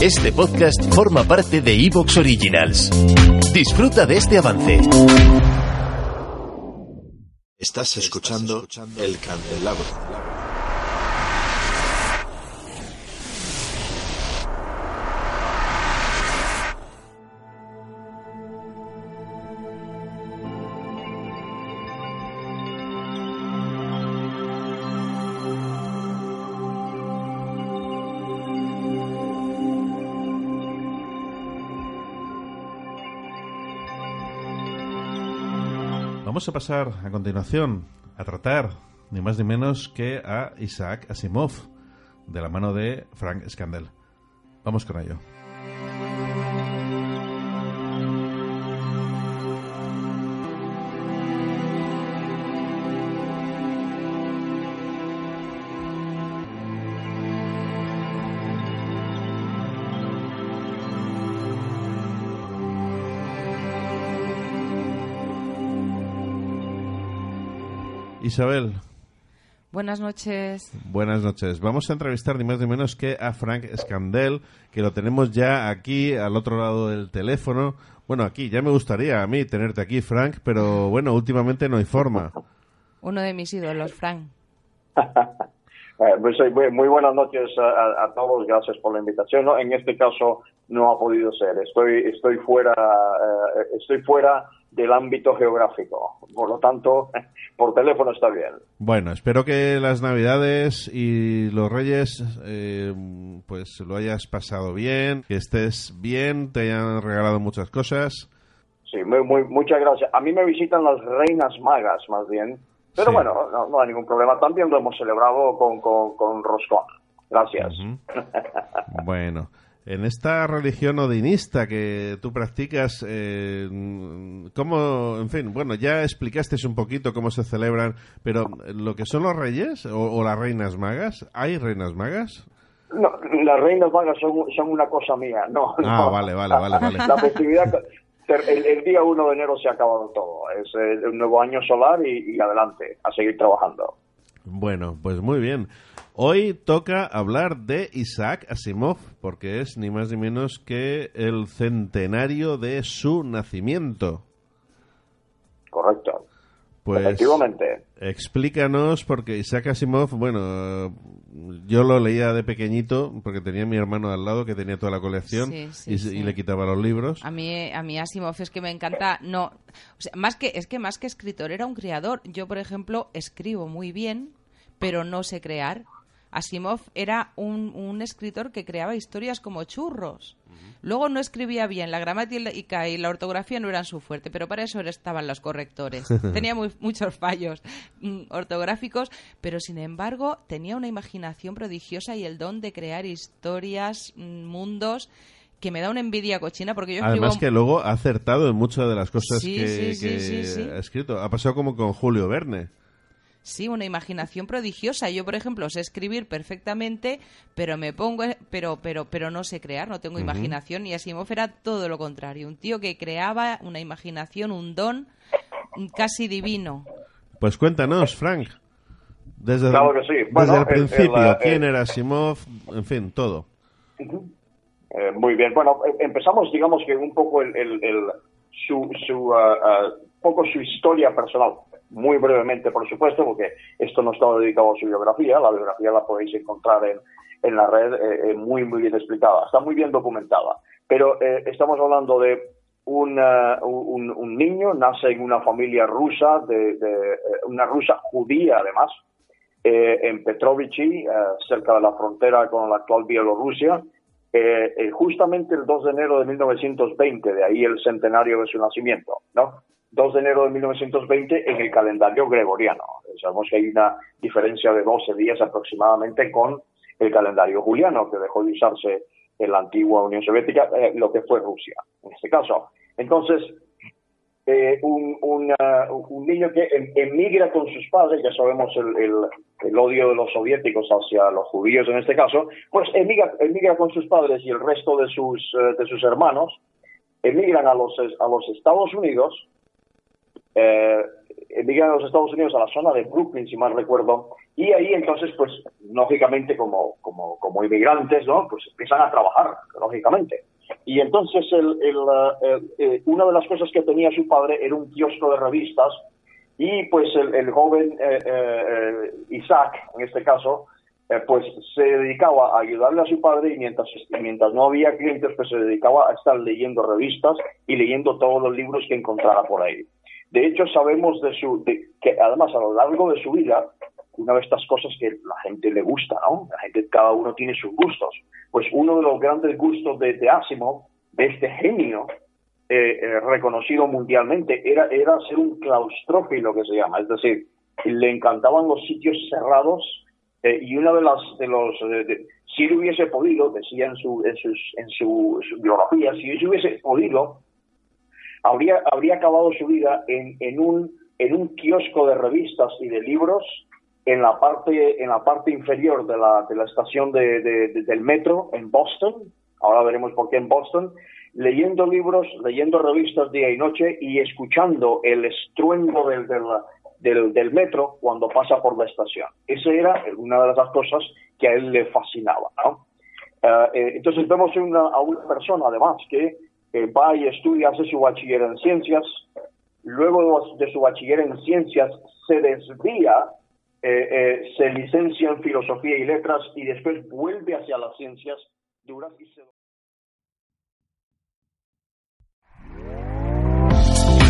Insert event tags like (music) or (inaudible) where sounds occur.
Este podcast forma parte de Evox Originals. Disfruta de este avance. Estás escuchando El Candelabro. Vamos a pasar a continuación a tratar ni más ni menos que a Isaac Asimov de la mano de Frank Scandell. Vamos con ello. Isabel. Buenas noches. Buenas noches. Vamos a entrevistar ni más ni menos que a Frank Scandell, que lo tenemos ya aquí al otro lado del teléfono. Bueno, aquí, ya me gustaría a mí tenerte aquí, Frank, pero bueno, últimamente no hay forma. Uno de mis ídolos, Frank. (laughs) Eh, pues, muy, buenas noches a, todos, gracias por la invitación. En este caso no ha podido ser, estoy, estoy fuera, eh, estoy fuera del ámbito geográfico. Por lo tanto, (laughs) por teléfono está bien. Bueno, espero que las Navidades y los Reyes eh, pues lo hayas pasado bien, que estés bien, te hayan regalado muchas cosas. Sí, muy, muchas gracias. A mí me visitan las reinas magas, más bien. Pero bueno, no, hay ningún problema. También lo hemos celebrado con, con, con roscón. Gracias. (laughs) bueno. En esta religión odinista que tú practicas, eh, ¿cómo, en fin, bueno, ya explicaste un poquito cómo se celebran, pero lo que son los reyes o, las reinas magas, ¿hay reinas magas? No, las reinas magas son, son una cosa mía, no. Ah, vale, vale, vale, vale. La festividad, el, día 1 de enero se ha acabado todo, es el, nuevo año solar y adelante, a seguir trabajando. Bueno, pues muy bien. Hoy toca hablar de Isaac Asimov, porque es ni más ni menos que el centenario de su nacimiento. Correcto. Pues Efectivamente. Explícanos, porque Isaac Asimov, bueno, yo lo leía de pequeñito, porque tenía mi hermano al lado que tenía toda la colección y, le quitaba los libros. A mí, a mí Asimov es que me encanta, no, más que, es que más que escritor era un creador. Yo, por ejemplo, escribo muy bien, pero no sé crear. Asimov era un, escritor que creaba historias como churros. Luego no escribía bien, la gramática y la ortografía no eran su fuerte, pero para eso estaban los correctores. (laughs) tenía muchos fallos mm, ortográficos, pero sin embargo tenía una imaginación prodigiosa y el don de crear historias, mm, mundos que me da una envidia cochina porque yo Además que luego ha acertado en muchas de las cosas que, ha escrito. Ha pasado como con Julio Verne. Sí, una imaginación prodigiosa. Yo, por ejemplo, sé escribir perfectamente, pero me pongo, pero, pero, pero no sé crear, no tengo imaginación. Y Asimov era todo lo contrario, un tío que creaba una imaginación, un don casi divino. Pues cuéntanos, Frank. Desde, desde el principio, quién era Asimov, en fin, todo. Eh, muy bien. Bueno, eh, empezamos, digamos que un poco el, su, su ah, poco su historia personal muy brevemente, por supuesto, porque esto no está dedicado a su biografía, la biografía la podéis encontrar en, en la red eh, eh, muy, muy bien explicada, está muy bien documentada. Pero eh, estamos hablando de un, un, niño, nace en una familia rusa, de, una rusa judía además, en Petrovichi, cerca de la frontera con la actual Bielorrusia, justamente el 2 de enero de 1920, de ahí el centenario de su nacimiento, ¿no? 2 de enero de 1920 en el calendario gregoriano. Sabemos que hay una diferencia de 12 días aproximadamente con el calendario juliano, que dejó de usarse en la antigua Unión Soviética, eh, lo que fue Rusia, en este caso. Entonces, eh, un, un, niño que em, emigra con sus padres, ya sabemos el, el, odio de los soviéticos hacia los judíos en este caso, pues emigra, emigra con sus padres y el resto de sus, eh, de sus hermanos, emigran a los, a los Estados Unidos, eh, emigran a los Estados Unidos a la zona de Brooklyn, si mal recuerdo, y ahí entonces, pues, lógicamente como, como, como inmigrantes, ¿no? Pues empiezan a trabajar, lógicamente. Y entonces el, eh, una de las cosas que tenía su padre era un kiosco de revistas y pues el, joven eh, eh, Isaac, en este caso, pues se dedicaba a ayudarle a su padre y mientras, mientras no había clientes, pues se dedicaba a estar leyendo revistas y leyendo todos los libros que encontrara por ahí. De hecho, sabemos de su, que además a lo largo de su vida, una de estas cosas que la gente le gusta, ¿no? La gente, cada uno tiene sus gustos. Pues uno de los grandes gustos de, de Asimov, de este genio eh, eh, reconocido mundialmente, era, era ser un claustrófilo que se llama, es decir, le encantaban los sitios cerrados eh, y una de las de los si él hubiese podido, decía en su en, sus, en su, biografía, si él hubiese podido, habría habría acabado su vida en, en un en un kiosco de revistas y de libros en la parte, en la parte inferior de la, de la estación de, del metro en Boston, ahora veremos por qué en Boston, leyendo libros, leyendo revistas día y noche y escuchando el estruendo del, del, del, metro cuando pasa por la estación. Esa era una de las cosas que a él le fascinaba. Eh, eh, entonces vemos una, a una persona además que va y estudia, hace su bachiller en ciencias, luego de su bachiller en ciencias se desvía eh, eh, se licencia en filosofía y letras y después vuelve hacia las ciencias y.